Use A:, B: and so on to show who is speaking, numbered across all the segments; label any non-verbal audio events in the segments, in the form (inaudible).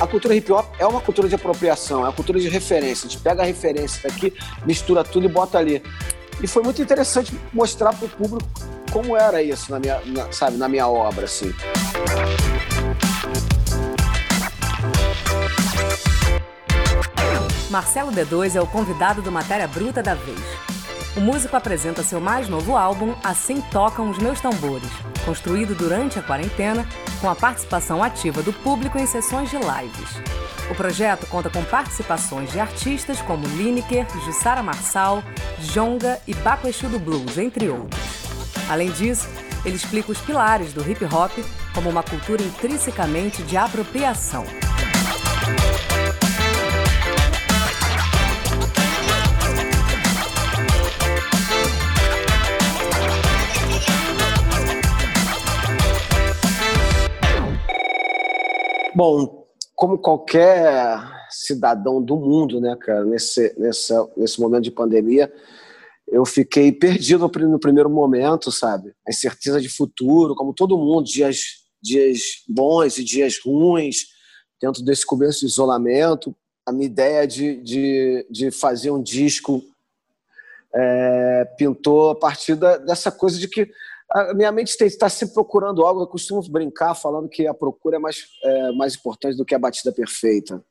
A: a cultura hip hop é uma cultura de apropriação, é uma cultura de referência. A gente pega a referência daqui, mistura tudo e bota ali. E foi muito interessante mostrar para o público como era isso na minha, na, sabe, na minha obra, assim.
B: Marcelo D2 é o convidado do Matéria Bruta da vez. O músico apresenta seu mais novo álbum Assim Tocam os Meus Tambores, construído durante a quarentena com a participação ativa do público em sessões de lives. O projeto conta com participações de artistas como Lineker, Jussara Marçal, Jonga e Baco Exu do Blues, entre outros. Além disso, ele explica os pilares do hip hop como uma cultura intrinsecamente de apropriação.
A: Bom, como qualquer cidadão do mundo, né, cara, nesse, nessa, nesse momento de pandemia, eu fiquei perdido no primeiro momento, sabe? A incerteza de futuro, como todo mundo, dias, dias bons e dias ruins, dentro desse começo de isolamento. A minha ideia de, de, de fazer um disco é, pintou a partir da, dessa coisa de que minha mente está sempre procurando algo. Eu costumo brincar falando que a procura é mais, é, mais importante do que a batida perfeita.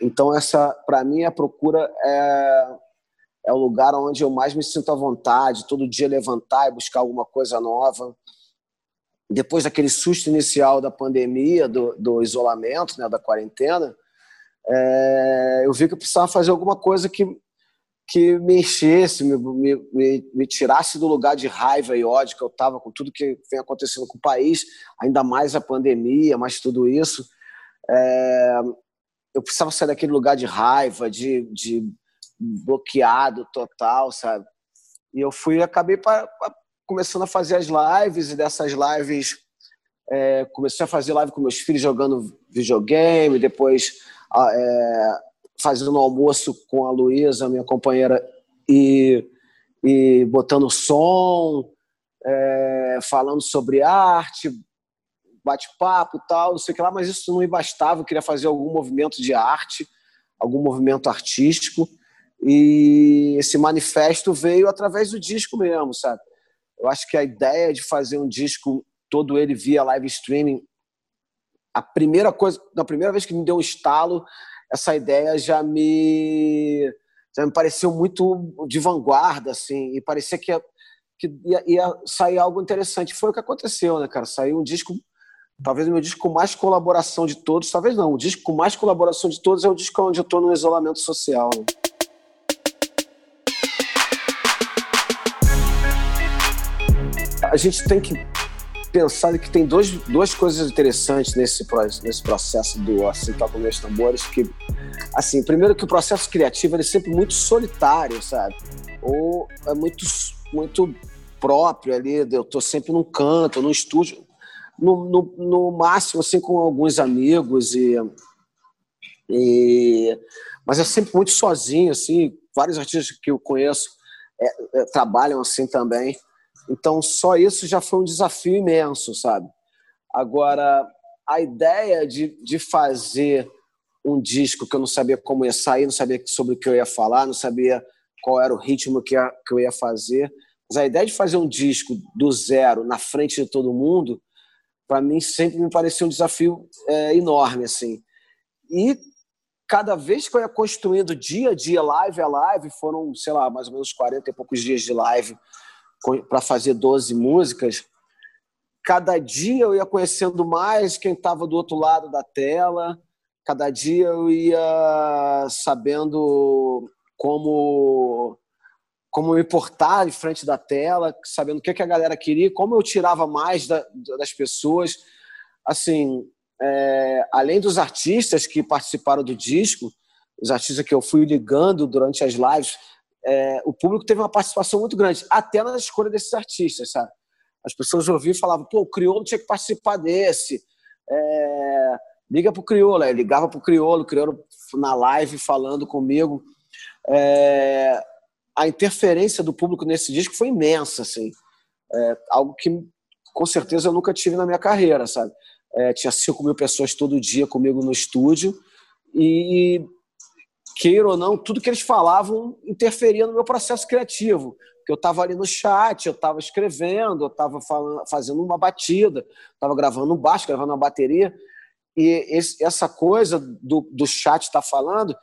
A: Então, essa, para mim, a procura é, é o lugar onde eu mais me sinto à vontade, todo dia levantar e buscar alguma coisa nova. Depois daquele susto inicial da pandemia, do, do isolamento, né, da quarentena, é, eu vi que eu precisava fazer alguma coisa que que me enchesse, me, me, me, tirasse do lugar de raiva e ódio que eu estava com tudo que vem acontecendo com o país, ainda mais a pandemia, mais tudo isso. É, eu precisava sair daquele lugar de raiva, de, de bloqueado total, sabe? E eu fui acabei pra, pra, começando a fazer as lives, e dessas lives é, comecei a fazer live com meus filhos jogando videogame, depois é, fazendo almoço com a Luísa, minha companheira, e, e botando som, é, falando sobre arte, bate-papo tal, não sei o que lá, mas isso não me bastava, eu queria fazer algum movimento de arte, algum movimento artístico, e esse manifesto veio através do disco mesmo, sabe? Eu acho que a ideia de fazer um disco todo ele via live streaming, a primeira coisa, na primeira vez que me deu um estalo, essa ideia já me já me pareceu muito de vanguarda assim e parecia que ia, que ia, ia sair algo interessante foi o que aconteceu né cara saiu um disco talvez o meu disco com mais colaboração de todos talvez não o disco com mais colaboração de todos é o disco onde eu estou no isolamento social né? a gente tem que pensar que tem dois, duas coisas interessantes nesse, nesse processo do Assim Toca Meus Tambores, que, assim, primeiro que o processo criativo é sempre muito solitário, sabe? Ou é muito, muito próprio ali, eu tô sempre num canto, num estúdio, no, no, no máximo, assim, com alguns amigos e, e... Mas é sempre muito sozinho, assim, vários artistas que eu conheço é, é, trabalham assim também. Então, só isso já foi um desafio imenso, sabe? Agora, a ideia de, de fazer um disco que eu não sabia como ia sair, não sabia sobre o que eu ia falar, não sabia qual era o ritmo que, ia, que eu ia fazer. Mas a ideia de fazer um disco do zero, na frente de todo mundo, para mim sempre me parecia um desafio é, enorme, assim. E cada vez que eu ia construindo dia a dia, live a live, foram, sei lá, mais ou menos 40 e poucos dias de live para fazer 12 músicas, cada dia eu ia conhecendo mais quem estava do outro lado da tela, cada dia eu ia sabendo como como me portar em frente da tela, sabendo o que, que a galera queria, como eu tirava mais da, das pessoas. Assim, é, além dos artistas que participaram do disco, os artistas que eu fui ligando durante as lives, é, o público teve uma participação muito grande, até na escolha desses artistas, sabe? As pessoas ouviam e falavam, pô, o Criolo tinha que participar desse. É, liga pro Criolo. Aí ligava pro Criolo, o Criolo na live falando comigo. É, a interferência do público nesse disco foi imensa, assim. É, algo que com certeza eu nunca tive na minha carreira, sabe? é, tinha 5 mil pessoas todo dia comigo no estúdio, e queira ou não, tudo que eles falavam interferia no meu processo criativo. Porque eu estava ali no chat, eu estava escrevendo, eu estava fazendo uma batida, estava gravando um baixo, gravando uma bateria. E esse, essa coisa do, do chat estar tá falando,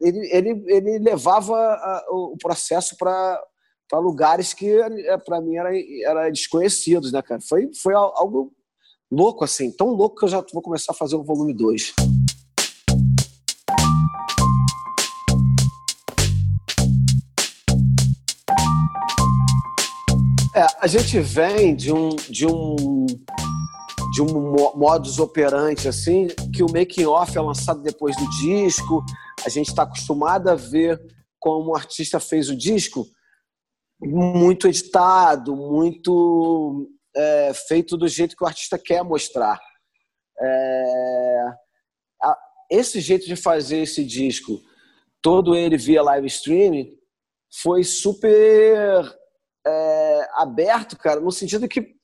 A: ele, ele, ele levava a, o processo para lugares que é, para mim eram era desconhecidos, né, cara? Foi, foi algo louco, assim, tão louco que eu já vou começar a fazer o volume 2. É, a gente vem de um, de um, de um modus operandi, assim, que o making off é lançado depois do disco. A gente está acostumado a ver como o artista fez o disco muito editado, muito é, feito do jeito que o artista quer mostrar. É, a, esse jeito de fazer esse disco, todo ele via live streaming, foi super é, aberto, cara, no sentido que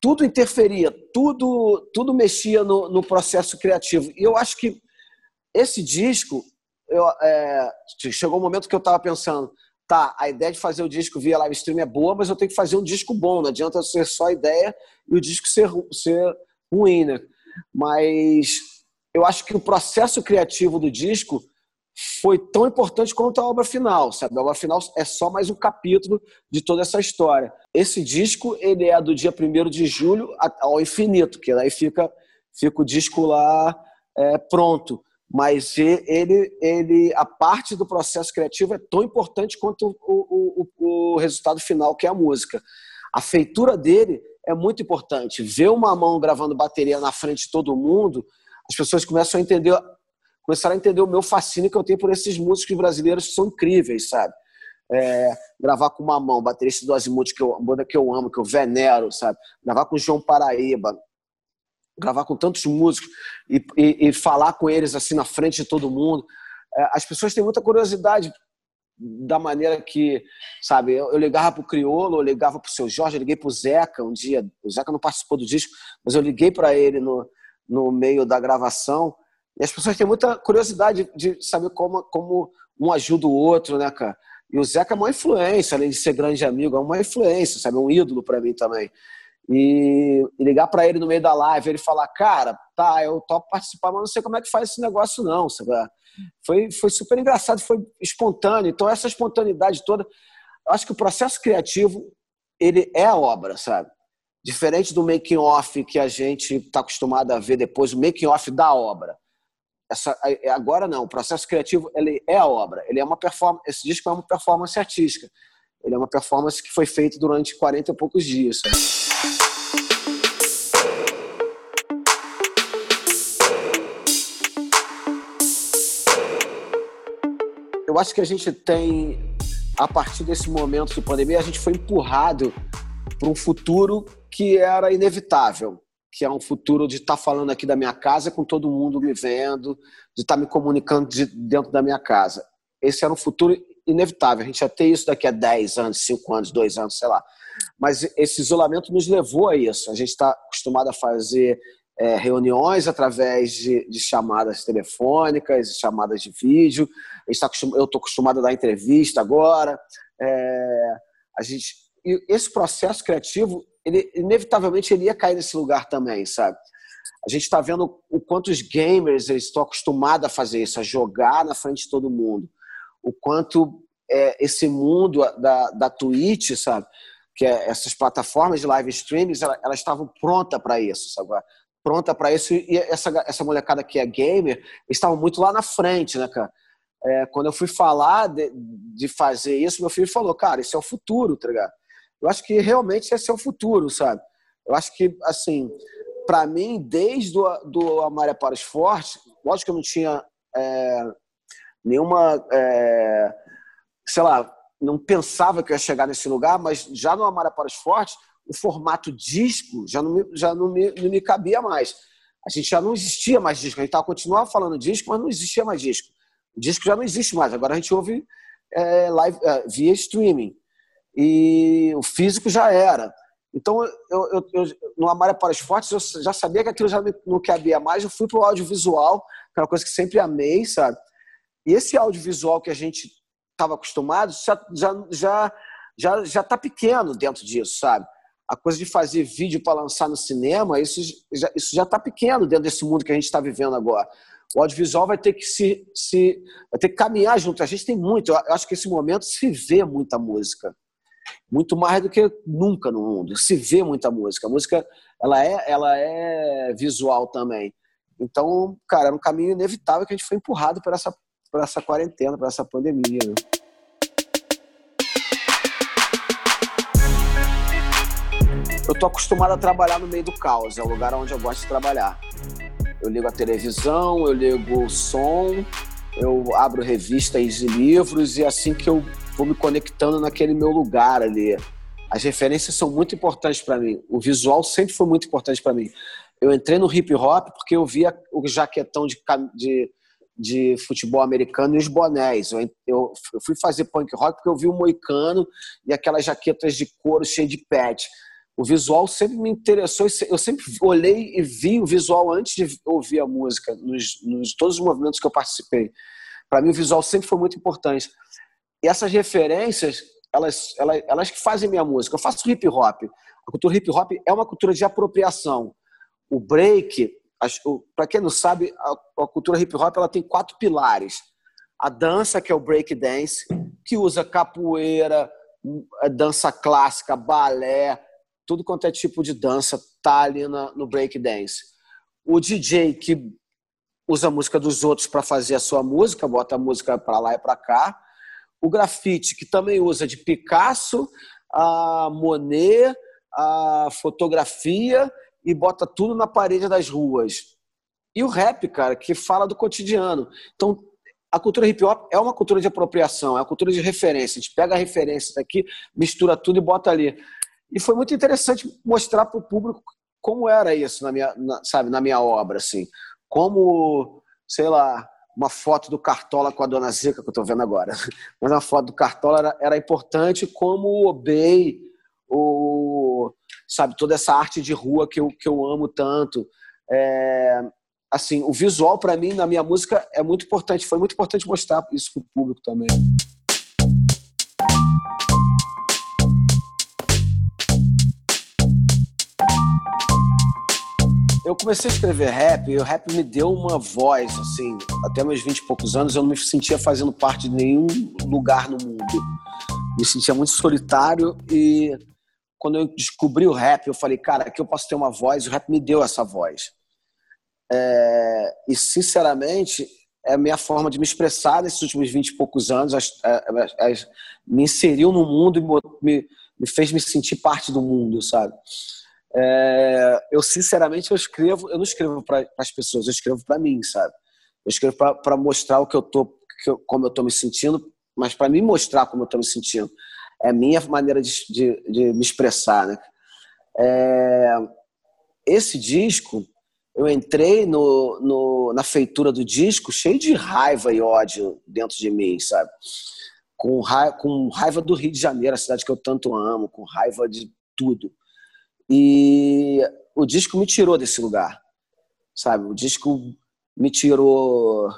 A: tudo interferia, tudo, tudo mexia no, no processo criativo. E eu acho que esse disco, eu, é, chegou um momento que eu estava pensando, tá, a ideia de fazer o disco via live stream é boa, mas eu tenho que fazer um disco bom, não adianta ser só ideia e o disco ser, ser ruim, né? Mas eu acho que o processo criativo do disco foi tão importante quanto a obra final, sabe? A obra final é só mais um capítulo de toda essa história. Esse disco, ele é do dia 1 de julho ao infinito, que aí fica, fica o disco lá é, pronto. Mas ele, ele, a parte do processo criativo é tão importante quanto o, o, o resultado final, que é a música. A feitura dele é muito importante. Ver uma mão gravando bateria na frente de todo mundo, as pessoas começam a entender começaram a entender o meu fascínio que eu tenho por esses músicos brasileiros que são incríveis, sabe? É, gravar com uma mão, baterista do Azimuth, que eu, banda que eu amo, que eu venero, sabe? Gravar com João Paraíba, gravar com tantos músicos e, e, e, falar com eles assim na frente de todo mundo. É, as pessoas têm muita curiosidade da maneira que, sabe, eu, eu ligava pro Criolo, eu ligava pro seu Jorge, eu liguei pro Zeca um dia, o Zeca não participou do disco, mas eu liguei para ele no, no meio da gravação e as pessoas têm muita curiosidade de saber como, como um ajuda o outro, né, cara? E o Zeca é uma influência, além de ser grande amigo, é uma influência, sabe? É um ídolo para mim também. E, e ligar para ele no meio da live, ele falar, cara, tá, eu topo participar, mas não sei como é que faz esse negócio não, sabe? Foi, foi super engraçado, foi espontâneo. Então essa espontaneidade toda, eu acho que o processo criativo, ele é a obra, sabe? Diferente do making off que a gente está acostumado a ver depois, o making off da obra essa, é, agora não, o processo criativo ele é a obra, ele é uma performance, esse disco é uma performance artística, ele é uma performance que foi feita durante 40 e poucos dias. Eu acho que a gente tem, a partir desse momento de pandemia, a gente foi empurrado para um futuro que era inevitável que é um futuro de estar tá falando aqui da minha casa com todo mundo me vendo, de estar tá me comunicando de dentro da minha casa. Esse era um futuro inevitável. A gente ia ter isso daqui a 10 anos, 5 anos, 2 anos, sei lá. Mas esse isolamento nos levou a isso. A gente está acostumado a fazer é, reuniões através de, de, chamadas telefônicas, chamadas de vídeo. Tá acostum... Eu estou acostumado a dar entrevista agora. É, a gente... E esse processo criativo ele inevitavelmente ele ia cair nesse lugar também, sabe? A gente está vendo o quanto os gamers eles estão acostumados a fazer isso, a jogar na frente de todo mundo. O quanto é, esse mundo da, da Twitch, sabe? Que é, essas plataformas de live streaming, elas, elas estavam prontas para isso, sabe? Pronta para isso. E essa, essa molecada que é gamer, estavam muito lá na frente, né, cara? É, quando eu fui falar de, de fazer isso, meu filho falou, cara, isso é o futuro, tá ligado? Eu acho que realmente esse é o futuro, sabe? Eu acho que, assim, para mim, desde o do Amaré para os Fortes, lógico que eu não tinha é, nenhuma, é, sei lá, não pensava que eu ia chegar nesse lugar, mas já no Amaré para os Fortes, o formato disco já não me, já não me, não me cabia mais. A gente já não existia mais disco, a gente continuava falando disco, mas não existia mais disco. O disco já não existe mais, agora a gente ouve é, live, é, via streaming e o físico já era. Então, eu, eu, eu, no Amália para os Fortes, eu já sabia que aquilo já não cabia mais. Eu fui para o audiovisual, que é uma coisa que sempre amei, sabe? E esse audiovisual que a gente estava acostumado já já já já já está pequeno dentro disso, sabe? A coisa de fazer vídeo para lançar no cinema, isso já, isso já está pequeno dentro desse mundo que a gente está vivendo agora. O audiovisual vai ter que se, se vai ter que caminhar junto. A gente tem muito. Eu acho que esse momento se vê muita música muito mais do que nunca no mundo. Se vê muita música. A música ela é, ela é visual também. Então, cara, era um caminho inevitável que a gente foi empurrado por essa, por essa quarentena, por essa pandemia. Né? Eu tô acostumado a trabalhar no meio do caos, é o lugar onde eu gosto de trabalhar. Eu ligo a televisão, eu ligo o som, eu abro revistas e livros e é assim que eu vou me conectando naquele meu lugar ali. As referências são muito importantes para mim. O visual sempre foi muito importante para mim. Eu entrei no hip hop porque eu via o jaquetão de, de, de futebol americano e os bonés. Eu, eu, eu, fui fazer punk rock porque eu vi o moicano e aquelas jaquetas de couro cheio de pet. O visual sempre me interessou. Eu sempre olhei e vi o visual antes de ouvir a música, nos, nos todos os movimentos que eu participei. Para mim, o visual sempre foi muito importante. E essas referências, elas, elas, elas que fazem minha música. Eu faço hip hop. A cultura hip hop é uma cultura de apropriação. O break, para quem não sabe, a, a, cultura hip hop ela tem quatro pilares. A dança, que é o break dance, que usa capoeira, dança clássica, balé, tudo quanto é tipo de dança tá ali na, no break dance. O DJ que usa a música dos outros para fazer a sua música, bota a música para lá e para cá o grafite, que também usa de Picasso, a Monet, a fotografia e bota tudo na parede das ruas. E o rap, cara, que fala do cotidiano. Então, a cultura hip hop é uma cultura de apropriação, é uma cultura de referência. A gente pega a referência daqui, mistura tudo e bota ali. E foi muito interessante mostrar para o público como era isso na minha, na, sabe, na minha obra, assim. Como, sei lá, uma foto do Cartola com a Dona Zica, que eu estou vendo agora. (laughs) Mas uma foto do Cartola era, era importante como o o, sabe, toda essa arte de rua que eu, que eu amo tanto. É, assim, o visual para mim na minha música é muito importante. Foi muito importante mostrar isso para o público também. Eu comecei a escrever rap e o rap me deu uma voz, assim, até meus 20 e poucos anos eu não me sentia fazendo parte de nenhum lugar no mundo. Me sentia muito solitário e quando eu descobri o rap, eu falei, cara, aqui eu posso ter uma voz, o rap me deu essa voz. É, e, sinceramente, é a minha forma de me expressar nesses últimos 20 e poucos anos, as, as, as, me inseriu no mundo e me, me fez me sentir parte do mundo, sabe? É, eu sinceramente eu escrevo, eu não escrevo para as pessoas, eu escrevo para mim, sabe? Eu escrevo para mostrar o que eu tô, que eu, como eu tô me sentindo, mas para mim mostrar como eu tô me sentindo. É a minha maneira de, de, de me expressar, né? É, esse disco, eu entrei no, no, na feitura do disco cheio de raiva e ódio dentro de mim, sabe? Com raiva, com raiva do Rio de Janeiro, a cidade que eu tanto amo, com raiva de tudo. E o disco me tirou desse lugar, sabe? O disco me tirou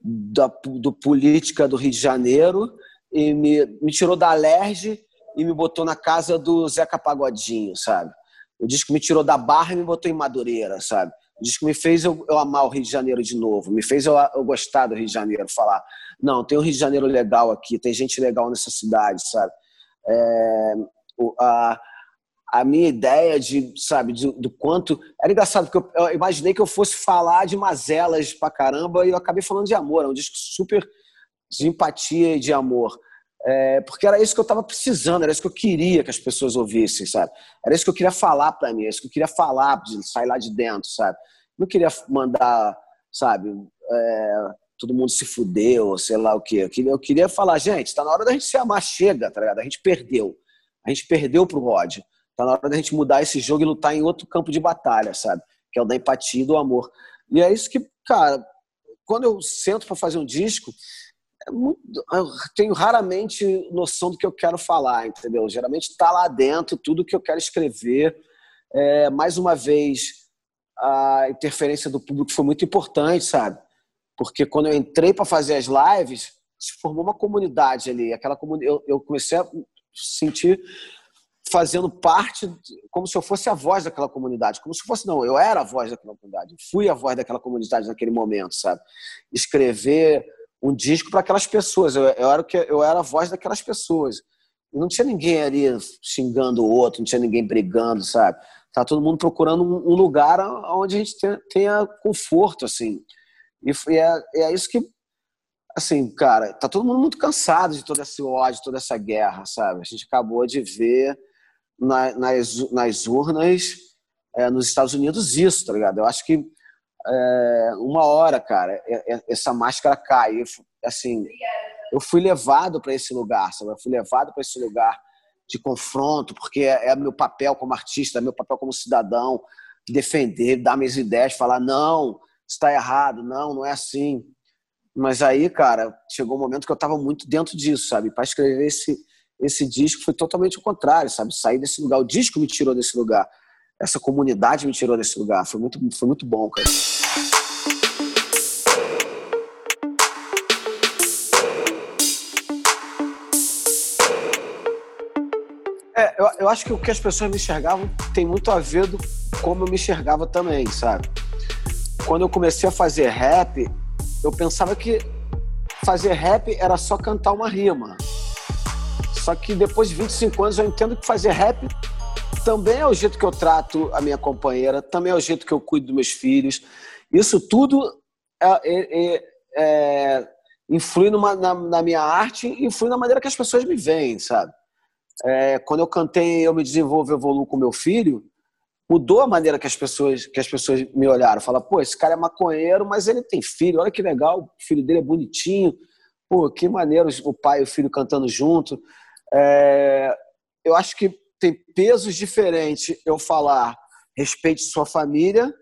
A: da do política do Rio de Janeiro e me, me tirou da Alerj e me botou na casa do Zeca Pagodinho, sabe? O disco me tirou da Barra e me botou em Madureira, sabe? O disco me fez eu, eu amar o Rio de Janeiro de novo, me fez eu, eu, gostar do Rio de Janeiro, falar, não, tem um Rio de Janeiro legal aqui, tem gente legal nessa cidade, sabe? É, a, a minha ideia de, sabe, do, do quanto. Era engraçado, porque eu, eu, imaginei que eu fosse falar de mazelas pra caramba e eu acabei falando de amor. É um disco super de empatia e de amor. É, porque era isso que eu estava precisando, era isso que eu queria que as pessoas ouvissem, sabe? Era isso que eu queria falar para mim, era isso que eu queria falar, de sair lá de dentro, sabe? Não queria mandar, sabe, é, todo mundo se fudeu, sei lá o quê. Eu queria, eu queria falar, gente, está na hora da gente se amar, chega, tá ligado? A gente perdeu. A gente perdeu pro ódio. Tá na hora da gente mudar esse jogo e lutar em outro campo de batalha, sabe? Que é o da empatia e do amor. E é isso que, cara, quando eu sento para fazer um disco, eu tenho raramente noção do que eu quero falar, entendeu? Geralmente está lá dentro tudo que eu quero escrever. É, mais uma vez, a interferência do público foi muito importante, sabe? Porque quando eu entrei para fazer as lives, se formou uma comunidade ali. Aquela comunidade, eu, eu comecei a sentir fazendo parte, como se eu fosse a voz daquela comunidade, como se fosse, não, eu era a voz daquela comunidade, fui a voz daquela comunidade naquele momento, sabe? Escrever um disco para aquelas pessoas, eu, eu, era, eu era a voz daquelas pessoas. E não tinha ninguém ali xingando o outro, não tinha ninguém brigando, sabe? Tá todo mundo procurando um, lugar onde a gente tenha, conforto, assim. E é, é isso que assim, cara, tá todo mundo muito cansado de todo esse ódio, toda essa guerra, sabe? A gente acabou de ver na, nas, nas urnas é, nos Estados Unidos isso, tá ligado? Eu acho que é, uma hora, cara, essa máscara cai. Assim, eu fui levado para esse lugar, sabe? Eu fui levado para esse lugar de confronto, porque é, é meu papel como artista, é meu papel como cidadão, defender, dar minhas ideias, falar não, está errado, não, não é assim. Mas aí, cara, chegou um momento que eu estava muito dentro disso, sabe? Para escrever esse esse disco foi totalmente o contrário, sabe? Sair desse lugar, o disco me tirou desse lugar, essa comunidade me tirou desse lugar, foi muito, foi muito bom, cara. É, eu, eu acho que o que as pessoas me enxergavam tem muito a ver do como eu me enxergava também, sabe? Quando eu comecei a fazer rap, eu pensava que fazer rap era só cantar uma rima. Só que depois de 25 anos eu entendo que fazer rap também é o jeito que eu trato a minha companheira, também é o jeito que eu cuido dos meus filhos. Isso tudo é, é, é, é influi numa, na, na, minha arte, influi na maneira que as pessoas me veem, sabe? É, quando eu cantei Eu Me Desenvolvo, Evoluo com meu filho, mudou a maneira que as pessoas que as pessoas me olharam. Fala, pô, esse cara é maconheiro, mas ele tem filho, olha que legal, o filho dele é bonitinho. Pô, que maneiro o pai e o filho cantando junto. É, eu acho que tem pesos diferentes eu falar respeite sua família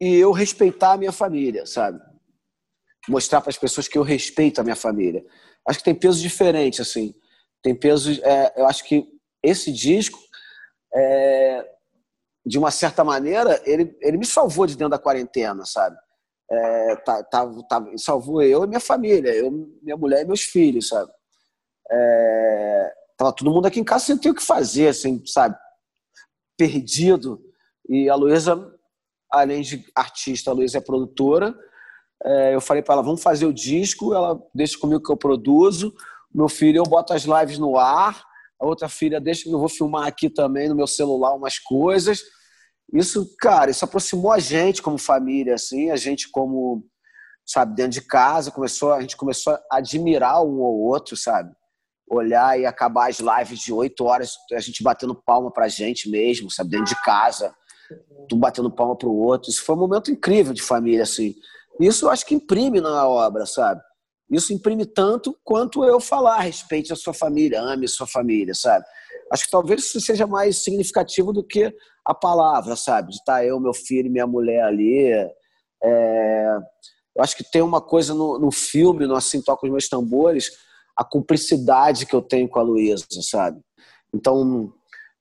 A: e eu respeitar a minha família, sabe? Mostrar para as pessoas que eu respeito a minha família. Acho que tem pesos diferentes, assim. Tem pesos. É, eu acho que esse disco, é, de uma certa maneira, ele, ele me salvou de dentro da quarentena, sabe? É, tá, tá, tá, salvou eu e minha família, eu, minha mulher e meus filhos, sabe? É, tava todo mundo aqui em casa sem ter o que fazer, assim, sabe? Perdido. E a Luísa, além de artista, a Luísa é produtora. É, eu falei para ela, vamos fazer o disco, ela deixa comigo que eu produzo. Meu filho, eu boto as lives no ar. A outra filha deixa que eu vou filmar aqui também no meu celular umas coisas. Isso, cara, isso aproximou a gente como família, assim, a gente como, sabe, dentro de casa, começou, a gente começou a admirar um ou outro, sabe? olhar e acabar as lives de oito horas, a gente batendo palma pra gente mesmo, sabe? Dentro de casa, um batendo palma pro outro. Isso foi um momento incrível de família, assim. Isso eu acho que imprime na obra, sabe? Isso imprime tanto quanto eu falar, respeite a sua família, ame sua família, sabe? Acho que talvez isso seja mais significativo do que a palavra, sabe? De estar eu, meu filho e minha mulher ali. É... Eu acho que tem uma coisa no, no filme, no Assim Toca os Meus Tambores, a cumplicidade que eu tenho com a Luísa, sabe? Então,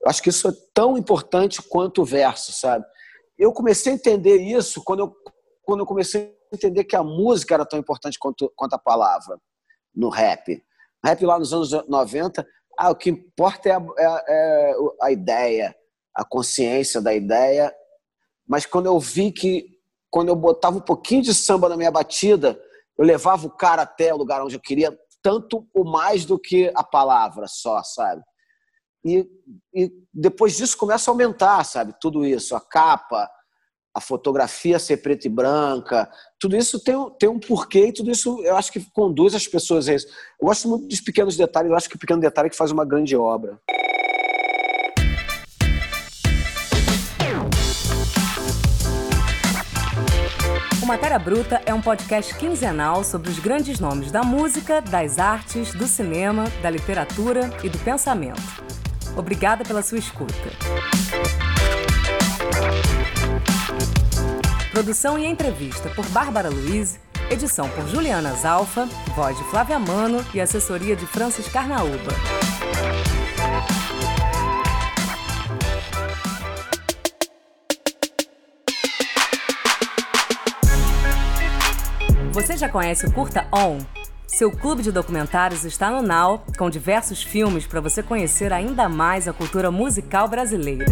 A: eu acho que isso é tão importante quanto o verso, sabe? Eu comecei a entender isso quando eu, quando eu comecei a entender que a música era tão importante quanto, quanto a palavra no rap. rap lá nos anos 90, ah, o que importa é a, é, é a ideia, a consciência da ideia. Mas quando eu vi que, quando eu botava um pouquinho de samba na minha batida, eu levava o cara até o lugar onde eu queria, tanto ou mais do que a palavra só, sabe? E, e depois disso começa a aumentar, sabe? Tudo isso, a capa, a fotografia ser preta e branca, tudo isso tem, tem um porquê e tudo isso eu acho que conduz as pessoas a isso. Eu gosto muito dos pequenos detalhes, eu acho que o pequeno detalhe é que faz uma grande obra.
B: O Matéria Bruta é um podcast quinzenal sobre os grandes nomes da música, das artes, do cinema, da literatura e do pensamento. Obrigada pela sua escuta. Produção e entrevista por Bárbara Luiz, Edição por Juliana Zalfa, voz de Flávia Mano e assessoria de Francis Carnaúba. Você já conhece o Curta On? Seu clube de documentários está no Now, com diversos filmes para você conhecer ainda mais a cultura musical brasileira.